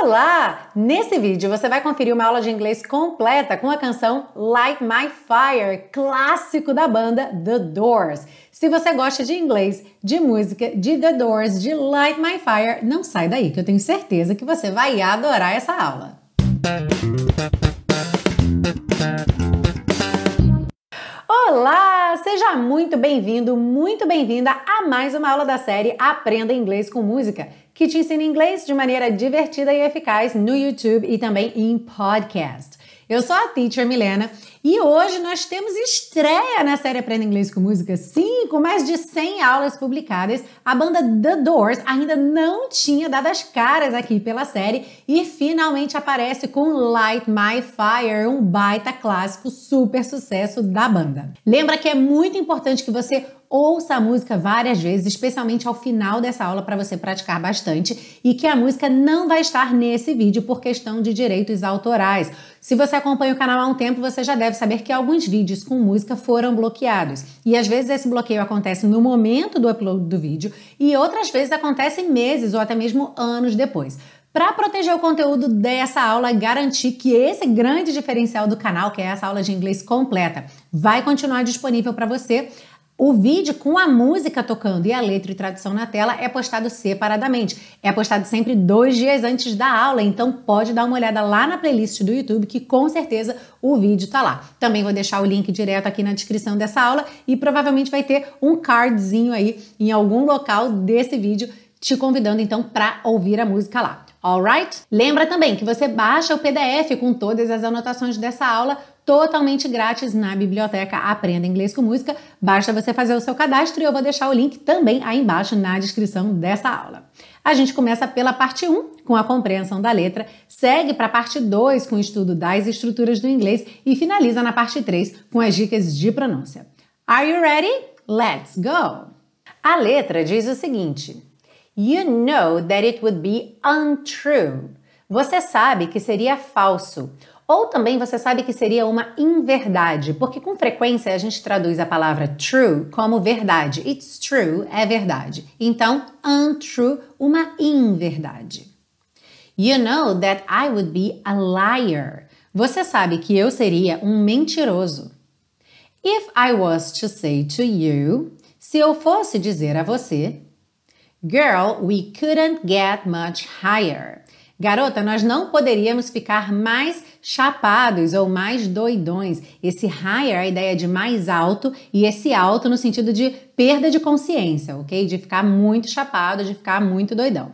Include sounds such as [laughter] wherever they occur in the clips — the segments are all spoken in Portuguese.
Olá! Nesse vídeo você vai conferir uma aula de inglês completa com a canção Light My Fire, clássico da banda The Doors. Se você gosta de inglês, de música, de The Doors, de Light My Fire, não sai daí que eu tenho certeza que você vai adorar essa aula. Olá! Seja muito bem-vindo, muito bem-vinda a mais uma aula da série Aprenda Inglês com Música que te ensina inglês de maneira divertida e eficaz no YouTube e também em podcast. Eu sou a Teacher Milena e hoje nós temos estreia na série Aprenda Inglês com Música. Sim, com mais de 100 aulas publicadas, a banda The Doors ainda não tinha dado as caras aqui pela série e finalmente aparece com Light My Fire, um baita clássico, super sucesso da banda. Lembra que é muito importante que você ouça a música várias vezes, especialmente ao final dessa aula para você praticar bastante, e que a música não vai estar nesse vídeo por questão de direitos autorais. Se você acompanha o canal há um tempo, você já deve saber que alguns vídeos com música foram bloqueados. E às vezes esse bloqueio acontece no momento do upload do vídeo e outras vezes acontece meses ou até mesmo anos depois. Para proteger o conteúdo dessa aula e garantir que esse grande diferencial do canal, que é essa aula de inglês completa, vai continuar disponível para você, o vídeo com a música tocando e a letra e tradução na tela é postado separadamente. É postado sempre dois dias antes da aula, então pode dar uma olhada lá na playlist do YouTube que com certeza o vídeo tá lá. Também vou deixar o link direto aqui na descrição dessa aula e provavelmente vai ter um cardzinho aí em algum local desse vídeo te convidando então para ouvir a música lá. Alright? Lembra também que você baixa o PDF com todas as anotações dessa aula totalmente grátis na biblioteca Aprenda Inglês com Música. Basta você fazer o seu cadastro e eu vou deixar o link também aí embaixo na descrição dessa aula. A gente começa pela parte 1, com a compreensão da letra, segue para a parte 2 com o estudo das estruturas do inglês e finaliza na parte 3 com as dicas de pronúncia. Are you ready? Let's go! A letra diz o seguinte: You know that it would be untrue. Você sabe que seria falso. Ou também você sabe que seria uma inverdade, porque com frequência a gente traduz a palavra true como verdade. It's true é verdade. Então, untrue, uma inverdade. You know that I would be a liar. Você sabe que eu seria um mentiroso. If I was to say to you, se eu fosse dizer a você, Girl, we couldn't get much higher. Garota, nós não poderíamos ficar mais chapados ou mais doidões. Esse higher, a ideia de mais alto, e esse alto no sentido de perda de consciência, ok? De ficar muito chapado, de ficar muito doidão.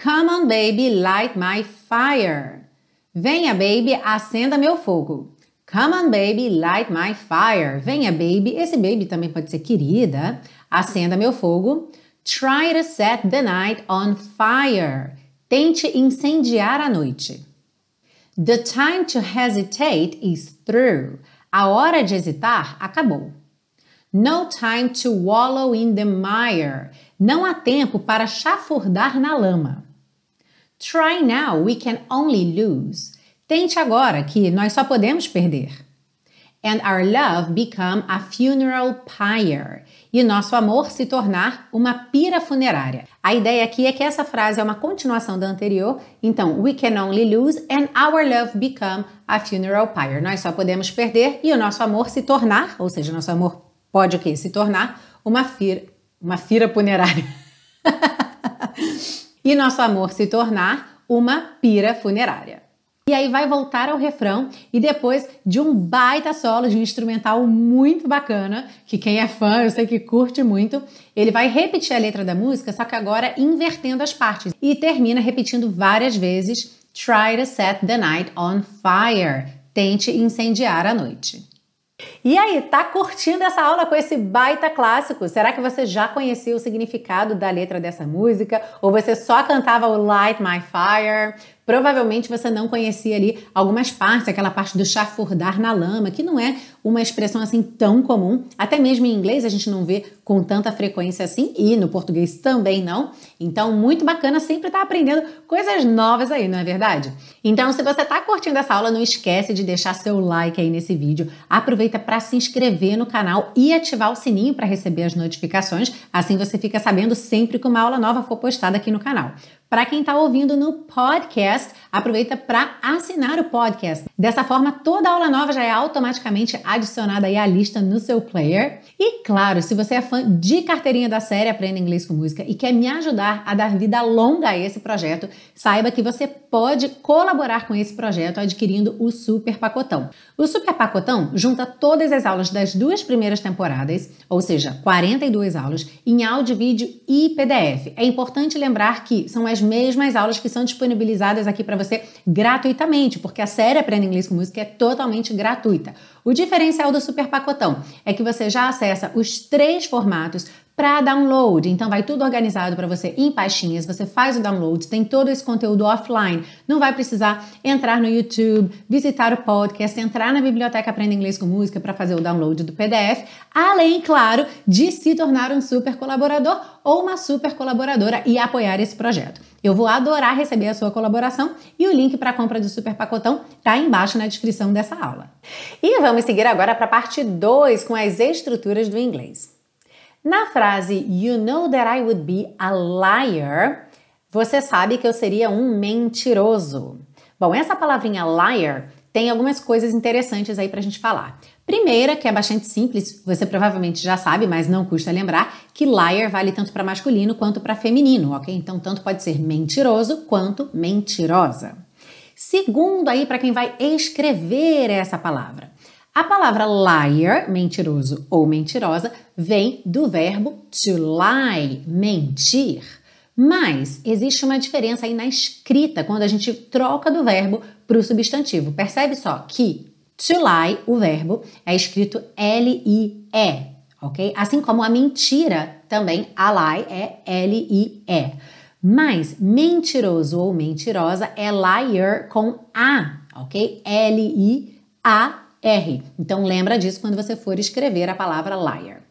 Come on, baby, light my fire. Venha, baby, acenda meu fogo. Come on, baby, light my fire. Venha, baby. Esse baby também pode ser querida. Acenda meu fogo. Try to set the night on fire. Tente incendiar a noite. The time to hesitate is through. A hora de hesitar acabou. No time to wallow in the mire. Não há tempo para chafurdar na lama. Try now, we can only lose. Tente agora que nós só podemos perder and our love become a funeral pyre. E nosso amor se tornar uma pira funerária. A ideia aqui é que essa frase é uma continuação da anterior, então we can only lose and our love become a funeral pyre. Nós só podemos perder e o nosso amor se tornar, ou seja, nosso amor pode o quê? Se tornar uma fira, uma fira funerária. [laughs] e nosso amor se tornar uma pira funerária. E aí vai voltar ao refrão e depois de um baita solo de instrumental muito bacana, que quem é fã, eu sei que curte muito, ele vai repetir a letra da música, só que agora invertendo as partes. E termina repetindo várias vezes Try to set the night on fire. Tente incendiar a noite. E aí, tá curtindo essa aula com esse baita clássico? Será que você já conhecia o significado da letra dessa música? Ou você só cantava o Light My Fire? Provavelmente você não conhecia ali algumas partes, aquela parte do chafurdar na lama, que não é uma expressão assim tão comum. Até mesmo em inglês a gente não vê com tanta frequência assim, e no português também não. Então, muito bacana sempre estar tá aprendendo coisas novas aí, não é verdade? Então, se você está curtindo essa aula, não esquece de deixar seu like aí nesse vídeo. Aproveita para se inscrever no canal e ativar o sininho para receber as notificações. Assim você fica sabendo sempre que uma aula nova for postada aqui no canal. Para quem está ouvindo no podcast, aproveita para assinar o podcast. Dessa forma, toda aula nova já é automaticamente adicionada aí à lista no seu player. E claro, se você é fã de carteirinha da série Aprenda Inglês com Música e quer me ajudar a dar vida longa a esse projeto, saiba que você pode colaborar com esse projeto adquirindo o Super Pacotão. O Super Pacotão junta todas as aulas das duas primeiras temporadas, ou seja, 42 aulas, em áudio, vídeo e PDF. É importante lembrar que são as mesmas aulas que são disponibilizadas aqui para você gratuitamente, porque a série Aprenda Inglês com Música é totalmente gratuita. O diferencial do Super Pacotão é que você já acessa os três formatos para download. Então vai tudo organizado para você em pastinhas, você faz o download, tem todo esse conteúdo offline. Não vai precisar entrar no YouTube, visitar o podcast, entrar na biblioteca Aprenda Inglês com Música para fazer o download do PDF, além, claro, de se tornar um super colaborador ou uma super colaboradora e apoiar esse projeto. Eu vou adorar receber a sua colaboração e o link para a compra do Super Pacotão está embaixo na descrição dessa aula. E vamos seguir agora para a parte 2 com as estruturas do inglês. Na frase You know that I would be a liar, você sabe que eu seria um mentiroso. Bom, essa palavrinha liar tem algumas coisas interessantes aí para a gente falar. Primeira, que é bastante simples, você provavelmente já sabe, mas não custa lembrar, que liar vale tanto para masculino quanto para feminino, ok? Então, tanto pode ser mentiroso quanto mentirosa. Segundo, aí, para quem vai escrever essa palavra. A palavra liar, mentiroso ou mentirosa, vem do verbo to lie, mentir. Mas existe uma diferença aí na escrita quando a gente troca do verbo para o substantivo. Percebe só que to lie, o verbo, é escrito L-I-E, ok? Assim como a mentira também, a lie é L-I-E. Mas mentiroso ou mentirosa é liar com A, ok? L-I-A R. Então lembra disso quando você for escrever a palavra liar.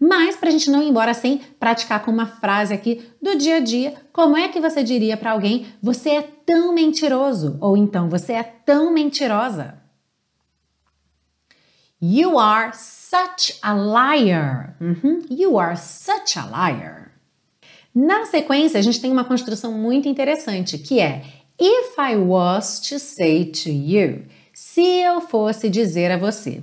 Mas para a gente não ir embora sem praticar com uma frase aqui do dia a dia, como é que você diria para alguém: você é tão mentiroso? Ou então você é tão mentirosa? You are such a liar. Uhum. You are such a liar. Na sequência, a gente tem uma construção muito interessante que é If I was to say to you se eu fosse dizer a você.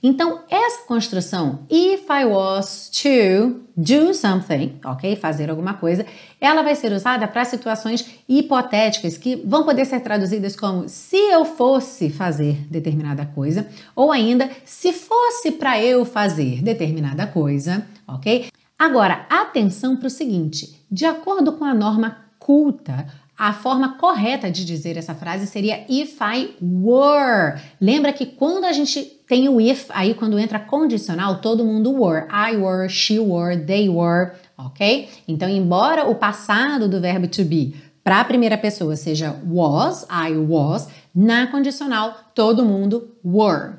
Então, essa construção, if I was to do something, ok? Fazer alguma coisa, ela vai ser usada para situações hipotéticas que vão poder ser traduzidas como se eu fosse fazer determinada coisa, ou ainda se fosse para eu fazer determinada coisa, ok? Agora, atenção para o seguinte: de acordo com a norma culta, a forma correta de dizer essa frase seria if I were. Lembra que quando a gente tem o if, aí quando entra condicional, todo mundo were. I were, she were, they were, ok? Então, embora o passado do verbo to be para a primeira pessoa seja was, I was, na condicional todo mundo were.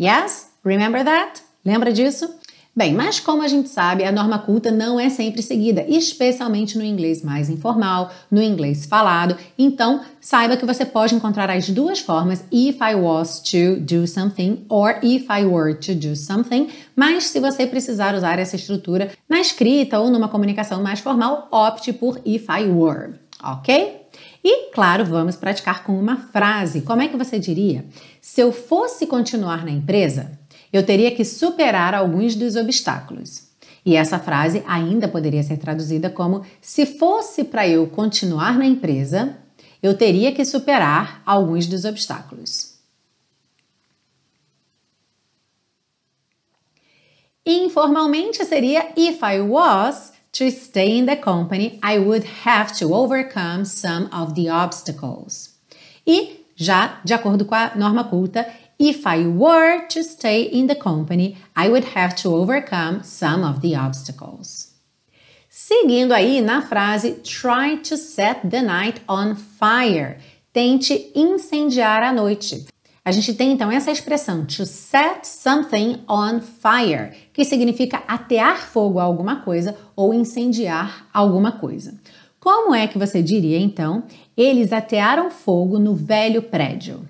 Yes? Remember that? Lembra disso? Bem, mas como a gente sabe, a norma culta não é sempre seguida, especialmente no inglês mais informal, no inglês falado. Então, saiba que você pode encontrar as duas formas, if I was to do something or if I were to do something. Mas se você precisar usar essa estrutura na escrita ou numa comunicação mais formal, opte por if I were, ok? E, claro, vamos praticar com uma frase. Como é que você diria? Se eu fosse continuar na empresa, eu teria que superar alguns dos obstáculos. E essa frase ainda poderia ser traduzida como: se fosse para eu continuar na empresa, eu teria que superar alguns dos obstáculos. Informalmente seria: if I was to stay in the company, I would have to overcome some of the obstacles. E, já de acordo com a norma culta, If I were to stay in the company, I would have to overcome some of the obstacles. Seguindo aí na frase try to set the night on fire. Tente incendiar a noite. A gente tem então essa expressão to set something on fire, que significa atear fogo a alguma coisa ou incendiar alguma coisa. Como é que você diria então? Eles atearam fogo no velho prédio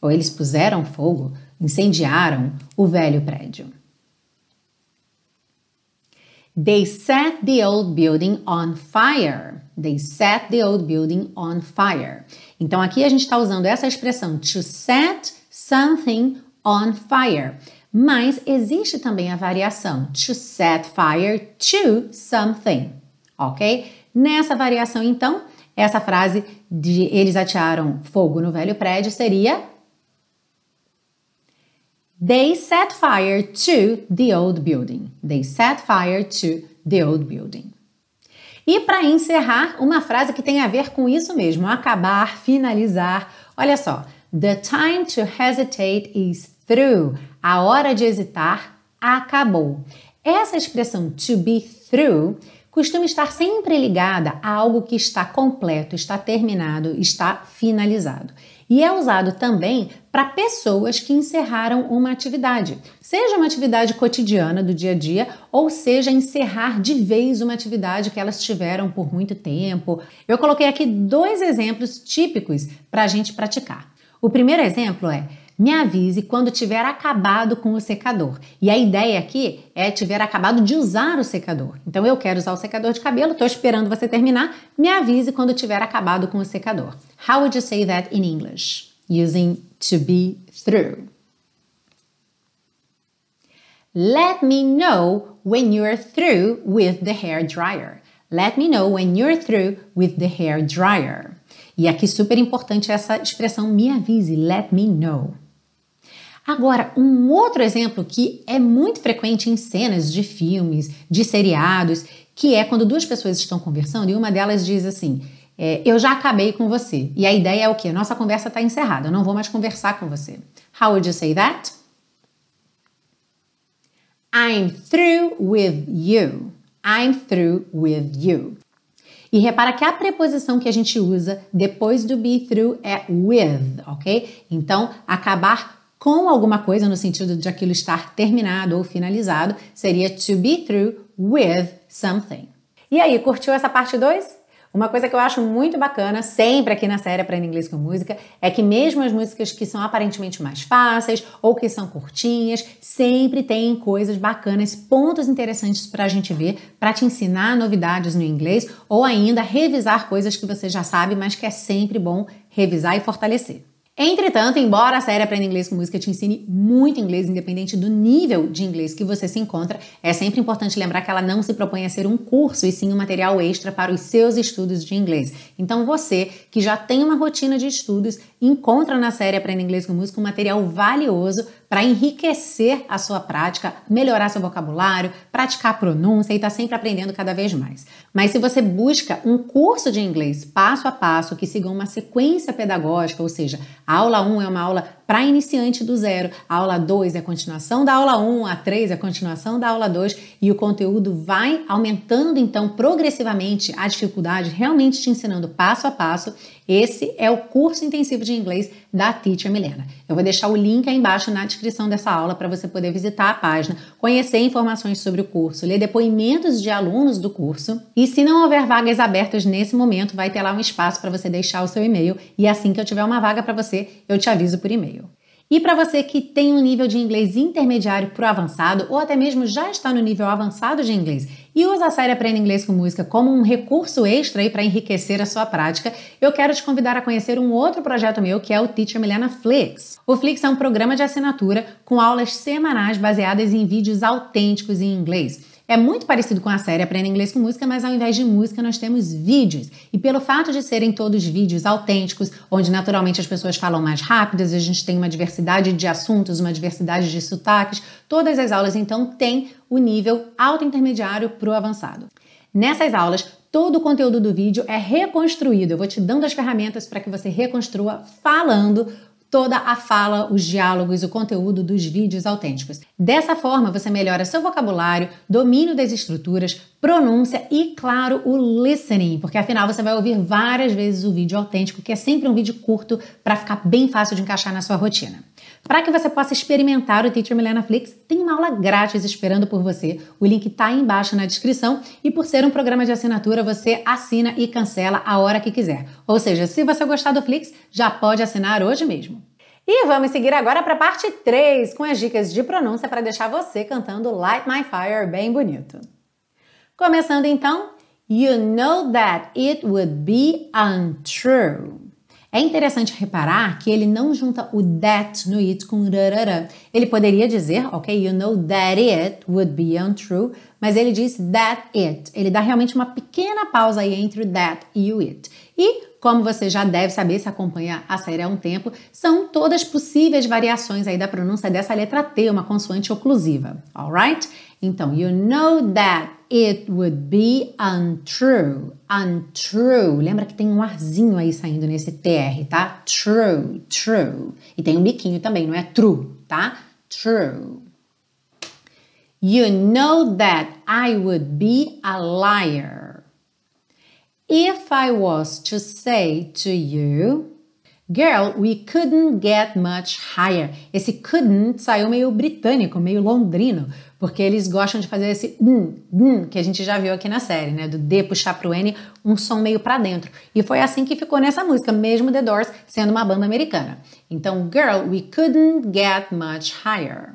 ou eles puseram fogo, incendiaram o velho prédio. They set the old building on fire. They set the old building on fire. Então aqui a gente está usando essa expressão to set something on fire. Mas existe também a variação to set fire to something, ok? Nessa variação, então, essa frase de eles atearam fogo no velho prédio seria They set fire to the old building. They set fire to the old building. E para encerrar, uma frase que tem a ver com isso mesmo, acabar, finalizar. Olha só. The time to hesitate is through. A hora de hesitar acabou. Essa expressão to be through costuma estar sempre ligada a algo que está completo, está terminado, está finalizado. E é usado também para pessoas que encerraram uma atividade, seja uma atividade cotidiana do dia a dia, ou seja encerrar de vez uma atividade que elas tiveram por muito tempo. Eu coloquei aqui dois exemplos típicos para a gente praticar. O primeiro exemplo é me avise quando tiver acabado com o secador. E a ideia aqui é tiver acabado de usar o secador. Então eu quero usar o secador de cabelo, estou esperando você terminar. Me avise quando tiver acabado com o secador. How would you say that in English? Using to be through. Let me know when you're through with the hair dryer. Let me know when you're through with the hair dryer. E aqui super importante essa expressão me avise, let me know. Agora, um outro exemplo que é muito frequente em cenas de filmes, de seriados, que é quando duas pessoas estão conversando e uma delas diz assim: é, Eu já acabei com você. E a ideia é o quê? Nossa conversa está encerrada, eu não vou mais conversar com você. How would you say that? I'm through with you. I'm through with you. E repara que a preposição que a gente usa depois do be through é with, ok? Então, acabar com alguma coisa no sentido de aquilo estar terminado ou finalizado, seria to be through with something. E aí, curtiu essa parte 2? Uma coisa que eu acho muito bacana, sempre aqui na série Aprenda Inglês com Música, é que mesmo as músicas que são aparentemente mais fáceis ou que são curtinhas, sempre tem coisas bacanas, pontos interessantes para a gente ver, para te ensinar novidades no inglês ou ainda revisar coisas que você já sabe, mas que é sempre bom revisar e fortalecer. Entretanto, embora a série Aprenda Inglês com Música te ensine muito inglês, independente do nível de inglês que você se encontra, é sempre importante lembrar que ela não se propõe a ser um curso e sim um material extra para os seus estudos de inglês. Então, você que já tem uma rotina de estudos, encontra na série Aprenda Inglês com Música um material valioso para enriquecer a sua prática, melhorar seu vocabulário, praticar a pronúncia e estar tá sempre aprendendo cada vez mais. Mas se você busca um curso de inglês passo a passo que siga uma sequência pedagógica, ou seja, a aula 1 é uma aula para iniciante do zero, a aula 2 é a continuação da aula 1, a 3 é a continuação da aula 2 e o conteúdo vai aumentando então progressivamente a dificuldade, realmente te ensinando passo a passo esse é o curso intensivo de inglês da Teacher Milena. Eu vou deixar o link aí embaixo na descrição dessa aula para você poder visitar a página, conhecer informações sobre o curso, ler depoimentos de alunos do curso. E se não houver vagas abertas nesse momento, vai ter lá um espaço para você deixar o seu e-mail e assim que eu tiver uma vaga para você, eu te aviso por e-mail. E para você que tem um nível de inglês intermediário para o avançado, ou até mesmo já está no nível avançado de inglês e usa a série Aprenda Inglês com Música como um recurso extra para enriquecer a sua prática, eu quero te convidar a conhecer um outro projeto meu que é o Teacher Milena Flix. O Flix é um programa de assinatura com aulas semanais baseadas em vídeos autênticos em inglês. É muito parecido com a série Aprenda Inglês com Música, mas ao invés de música nós temos vídeos. E pelo fato de serem todos vídeos autênticos, onde naturalmente as pessoas falam mais rápidas, a gente tem uma diversidade de assuntos, uma diversidade de sotaques, todas as aulas então têm o nível alto intermediário para o avançado. Nessas aulas, todo o conteúdo do vídeo é reconstruído. Eu vou te dando as ferramentas para que você reconstrua falando toda a fala, os diálogos, o conteúdo dos vídeos autênticos. Dessa forma, você melhora seu vocabulário, domínio das estruturas, pronúncia e, claro, o listening, porque afinal você vai ouvir várias vezes o vídeo autêntico, que é sempre um vídeo curto para ficar bem fácil de encaixar na sua rotina. Para que você possa experimentar o Teacher Milena Flix, tem uma aula grátis esperando por você. O link está aí embaixo na descrição e por ser um programa de assinatura, você assina e cancela a hora que quiser. Ou seja, se você gostar do Flix, já pode assinar hoje mesmo. E vamos seguir agora para a parte 3, com as dicas de pronúncia para deixar você cantando Light My Fire bem bonito. Começando então, you know that it would be untrue. É interessante reparar que ele não junta o that no it com rarara. Ele poderia dizer, ok, you know that it would be untrue, mas ele diz that it. Ele dá realmente uma pequena pausa aí entre o that e o it. E, como você já deve saber se acompanha a série há um tempo, são todas possíveis variações aí da pronúncia dessa letra T, uma consoante oclusiva, alright? Então, you know that it would be untrue. Untrue. Lembra que tem um arzinho aí saindo nesse TR, tá? True, true. E tem um biquinho também, não é true, tá? True. You know that I would be a liar. If I was to say to you, Girl, we couldn't get much higher. Esse couldn't saiu meio britânico, meio londrino, porque eles gostam de fazer esse um, um, que a gente já viu aqui na série, né? Do D puxar pro N, um som meio para dentro. E foi assim que ficou nessa música, mesmo The Doors sendo uma banda americana. Então, Girl, we couldn't get much higher.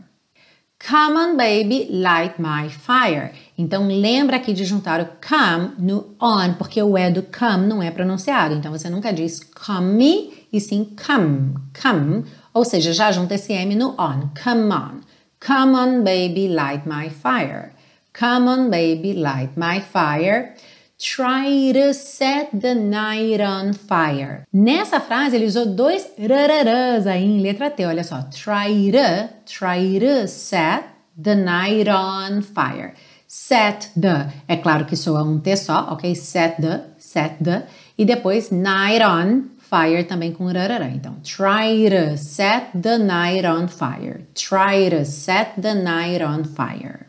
Come on, baby, light my fire. Então, lembra aqui de juntar o come no on, porque o E do come não é pronunciado. Então, você nunca diz come me, e sim come, come. Ou seja, já junta esse M no on. Come on. Come on, baby, light my fire. Come on, baby, light my fire. Try to set the night on fire. Nessa frase ele usou dois rararãs aí em letra T. Olha só. Try to, try to set the night on fire. Set the. É claro que soa um T só, ok? Set the, set the. E depois night on fire também com rarará. Então, try to set the night on fire. Try to set the night on fire.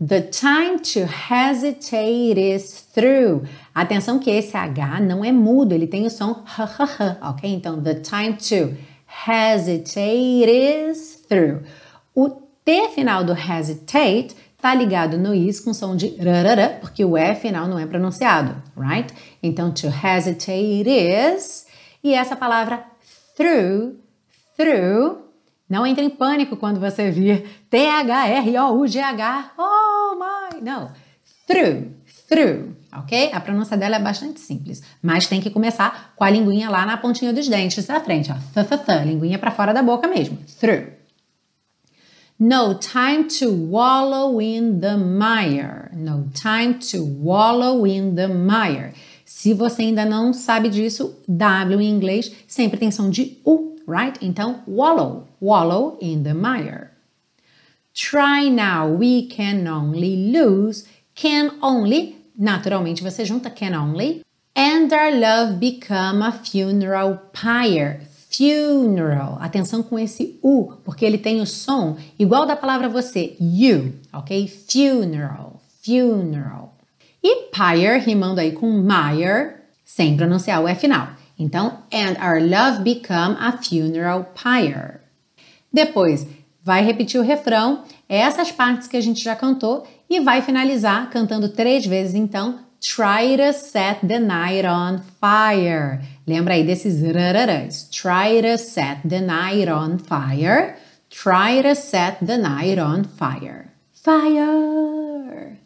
The time to hesitate is through. Atenção que esse H não é mudo, ele tem o som h, h, h, ok? Então, the time to hesitate is through. O T final do hesitate tá ligado no is com som de rarara, porque o E final não é pronunciado, right? Então, to hesitate is. E essa palavra through, through, não entre em pânico quando você vir T-H-R-O-U-G-H. Oh my! Não. Through, through, ok? A pronúncia dela é bastante simples, mas tem que começar com a linguinha lá na pontinha dos dentes da frente, ó. Th, th, th, linguinha para fora da boca mesmo. Through. No time to wallow in the mire. No time to wallow in the mire. Se você ainda não sabe disso, W em inglês sempre tem som de U, right? Então, wallow, wallow in the mire. Try now, we can only lose. Can only, naturalmente você junta can only. And our love become a funeral pyre funeral. Atenção com esse U, porque ele tem o som igual da palavra você, you, ok? Funeral, funeral. E pyre, rimando aí com Meyer, sem pronunciar o E final. Então, and our love become a funeral pyre. Depois, vai repetir o refrão, essas partes que a gente já cantou, e vai finalizar cantando três vezes, então, try to set the night on fire. Lembra aí desses rararãs. Try to set the night on fire. Try to set the night on fire. Fire!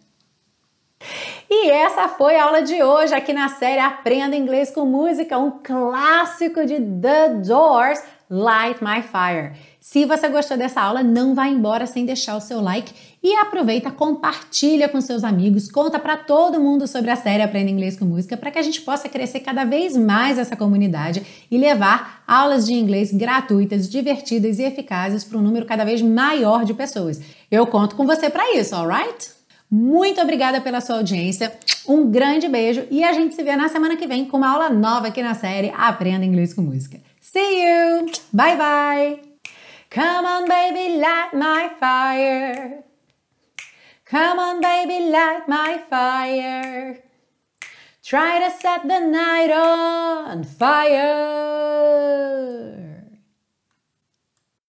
E essa foi a aula de hoje aqui na série Aprenda Inglês com Música, um clássico de The Doors, Light My Fire. Se você gostou dessa aula, não vá embora sem deixar o seu like e aproveita, compartilha com seus amigos, conta para todo mundo sobre a série Aprenda Inglês com Música para que a gente possa crescer cada vez mais essa comunidade e levar aulas de inglês gratuitas, divertidas e eficazes para um número cada vez maior de pessoas. Eu conto com você para isso, alright? Muito obrigada pela sua audiência, um grande beijo e a gente se vê na semana que vem com uma aula nova aqui na série Aprenda Inglês com Música. See you! Bye bye! Come on, baby, light my fire. Come on, baby, light my fire. Try to set the night on fire.